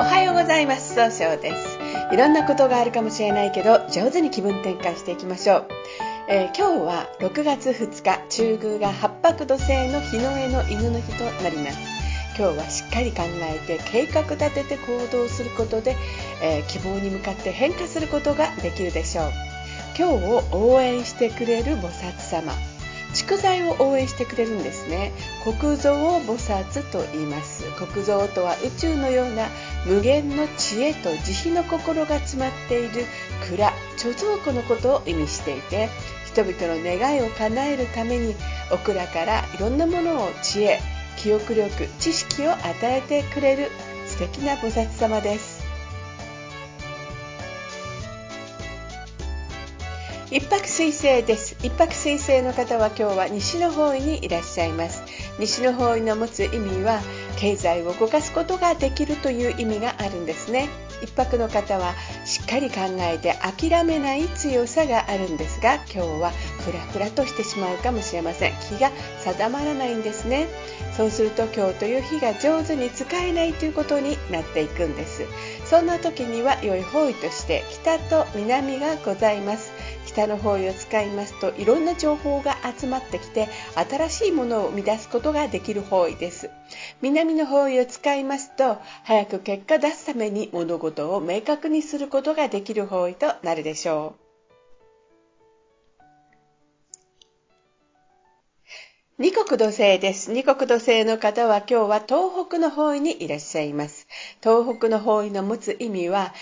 おはようございます。総称です。いろんなことがあるかもしれないけど上手に気分転換していきましょう、えー、今日は6月2日中宮が八白土星の日の絵の犬の日となります。今日はしっかり考えて計画立てて行動することで、えー、希望に向かって変化することができるでしょう。今日を応援してくれる菩薩様。蓄財を応援してくれるんですね。国蔵菩薩と言います。国蔵とは宇宙のような無限の知恵と慈悲の心が詰まっている蔵貯蔵庫のことを意味していて人々の願いを叶えるためにお蔵からいろんなものを知恵記憶力知識を与えてくれる素敵な菩薩様です。一泊水星です。一泊水星の方は今日は西の方位にいらっしゃいます。西の方位の持つ意味は経済を動かすことができるという意味があるんですね。一泊の方はしっかり考えて諦めない強さがあるんですが今日はフラフラとしてしまうかもしれません。気が定まらないんですね。そうすると今日という日が上手に使えないということになっていくんです。そんな時には良い方位として北と南がございます。北の方位を使いますといろんな情報が集まってきて新しいものを生み出すことができる方位です南の方位を使いますと早く結果出すために物事を明確にすることができる方位となるでしょう二国土星です。二国土星の方は今日は東北の方位にいらっしゃいます。東北の方位の持つ意味は、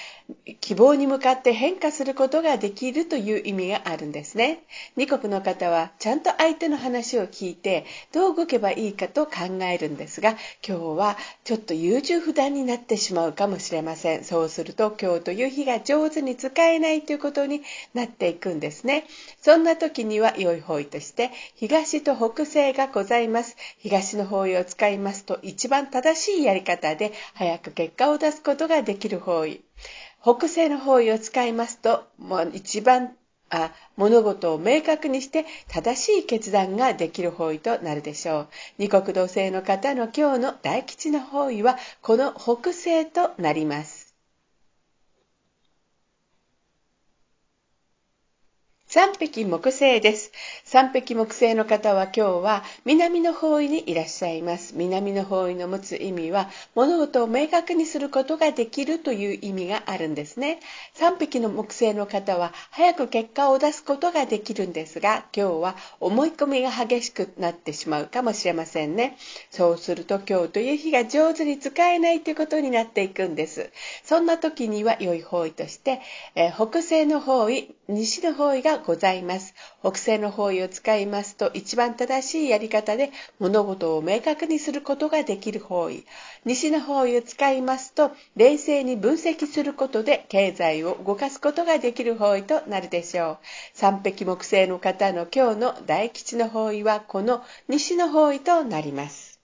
希望に向かって変化することができるという意味があるんですね。二国の方はちゃんと相手の話を聞いてどう動けばいいかと考えるんですが、今日はちょっと優柔不断になってしまうかもしれません。そうすると今日という日が上手に使えないということになっていくんですね。そんな時には良い方位として東と北西がございます。東の方位を使いますと一番正しいやり方で早く結果を出すことができる方位。北西の方位を使いますと、もう一番あ物事を明確にして正しい決断ができる方位となるでしょう。二国土星の方の今日の大吉の方位はこの北西となります。三匹木星です。三匹木星の方は今日は南の方位にいらっしゃいます。南の方位の持つ意味は物事を明確にすることができるという意味があるんですね。三匹の木星の方は早く結果を出すことができるんですが、今日は思い込みが激しくなってしまうかもしれませんね。そうすると今日という日が上手に使えないということになっていくんです。そんな時には良い方位として、えー、北西の方位、西の方位がございます。北西の方位を使いますと一番正しいやり方で物事を明確にすることができる方位。西の方位を使いますと冷静に分析することで経済を動かすことができる方位となるでしょう。三匹木星の方の今日の大吉の方位はこの西の方位となります。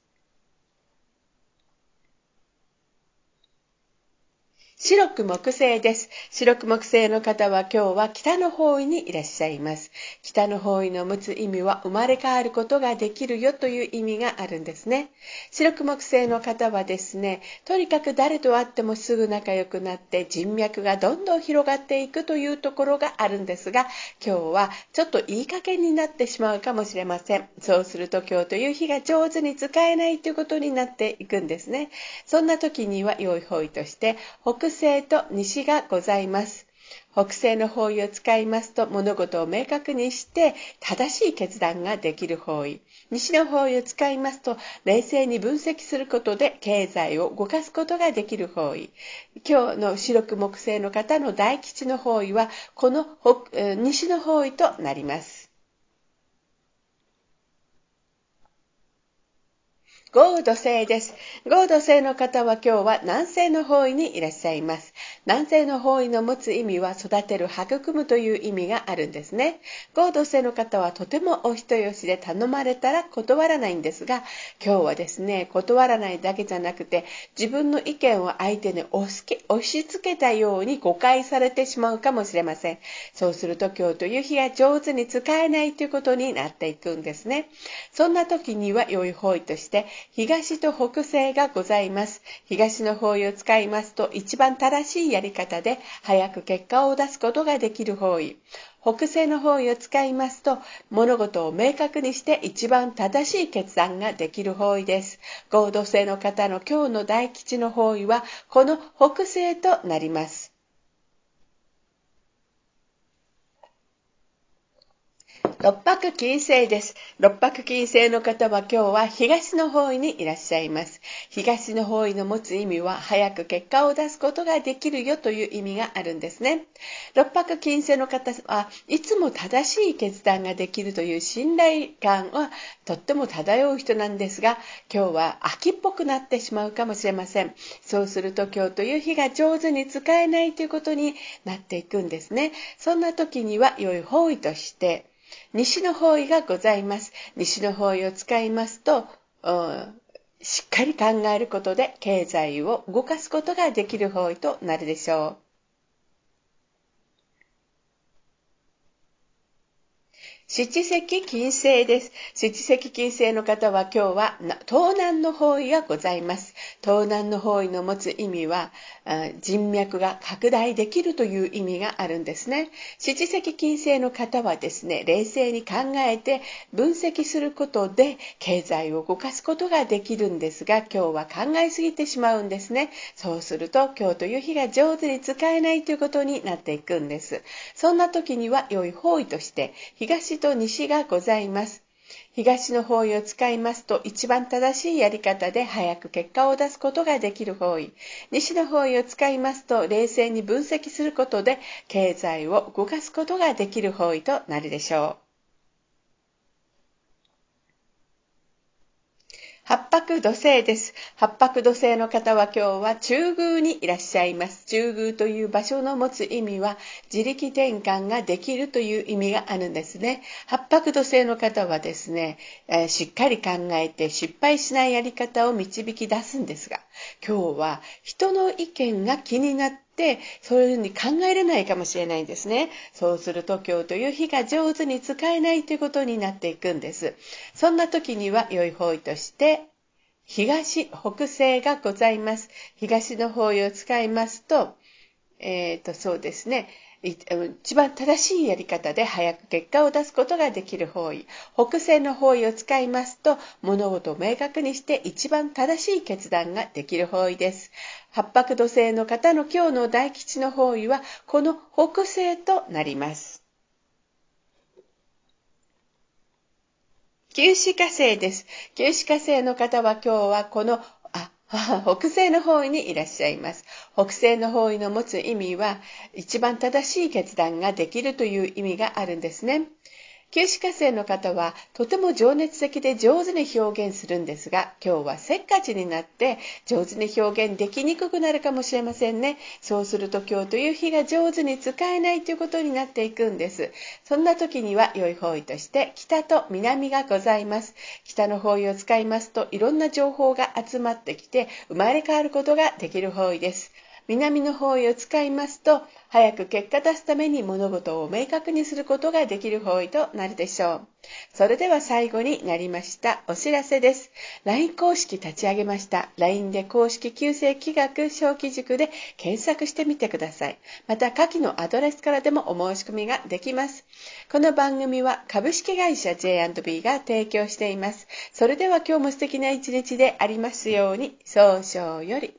白く木星です。白く木星の方は今日は北の方位にいらっしゃいます。北の方位の持つ意味は生まれ変わることができるよという意味があるんですね。白く木星の方はですね、とにかく誰と会ってもすぐ仲良くなって人脈がどんどん広がっていくというところがあるんですが、今日はちょっといい加減になってしまうかもしれません。そうすると今日という日が上手に使えないということになっていくんですね。そんな時には良い方位として北西と西がございます。北西の方位を使いますと物事を明確にして正しい決断ができる方位。西の方位を使いますと冷静に分析することで経済を動かすことができる方位。今日の白く木星の方の大吉の方位はこの西の方位となります。合土星です。合土星の方は今日は南西の方位にいらっしゃいます。南西の方位の持つ意味は育てる、育むという意味があるんですね。合土星の方はとてもお人よしで頼まれたら断らないんですが、今日はですね、断らないだけじゃなくて、自分の意見を相手に押し付けたように誤解されてしまうかもしれません。そうすると今日という日が上手に使えないということになっていくんですね。そんな時には良い方位として、東と北西がございます。東の方位を使いますと一番正しいやり方で早く結果を出すことができる方位。北西の方位を使いますと物事を明確にして一番正しい決断ができる方位です。合同性の方の今日の大吉の方位はこの北西となります。六白金星です。六白金星の方は今日は東の方位にいらっしゃいます。東の方位の持つ意味は早く結果を出すことができるよという意味があるんですね。六白金星の方はいつも正しい決断ができるという信頼感はとっても漂う人なんですが、今日は秋っぽくなってしまうかもしれません。そうすると今日という日が上手に使えないということになっていくんですね。そんな時には良い方位として、西の方位がございます。西の方位を使いますと、しっかり考えることで経済を動かすことができる方位となるでしょう。七石金星です。七石金星の方は今日は東南の方位がございます。東南の方位の持つ意味は人脈が拡大できるという意味があるんですね。七石金星の方はですね、冷静に考えて分析することで経済を動かすことができるんですが、今日は考えすぎてしまうんですね。そうすると今日という日が上手に使えないということになっていくんです。そんな時には良い方位として東と西がございます。東の方位を使いますと一番正しいやり方で早く結果を出すことができる方位。西の方位を使いますと冷静に分析することで経済を動かすことができる方位となるでしょう。八白土星です。八白土星の方は今日は中宮にいらっしゃいます。中宮という場所の持つ意味は自力転換ができるという意味があるんですね。八白土星の方はですね、えー、しっかり考えて失敗しないやり方を導き出すんですが、今日は人の意見が気になっで、そういうふうに考えれないかもしれないんですね。そうすると今日という日が上手に使えないということになっていくんです。そんな時には良い方位として、東、北西がございます。東の方位を使いますと、えっ、ー、と、そうですね。一番正しいやり方で早く結果を出すことができる方位。北西の方位を使いますと、物事を明確にして一番正しい決断ができる方位です。八白土星の方の今日の大吉の方位は、この北西となります。九死火星です。九死火星の方は今日はこの北西の方位にいらっしゃいます。北西の方位の持つ意味は、一番正しい決断ができるという意味があるんですね。九死火星の方はとても情熱的で上手に表現するんですが、今日はせっかちになって上手に表現できにくくなるかもしれませんね。そうすると今日という日が上手に使えないということになっていくんです。そんな時には良い方位として北と南がございます。北の方位を使いますといろんな情報が集まってきて生まれ変わることができる方位です。南の方位を使いますと早く結果出すために物事を明確にすることができる方位となるでしょう。それでは最後になりましたお知らせです。LINE 公式立ち上げました。LINE で公式旧世気学小規塾で検索してみてください。また下記のアドレスからでもお申し込みができます。この番組は株式会社 J&B が提供しています。それでは今日も素敵な一日でありますように、早々より。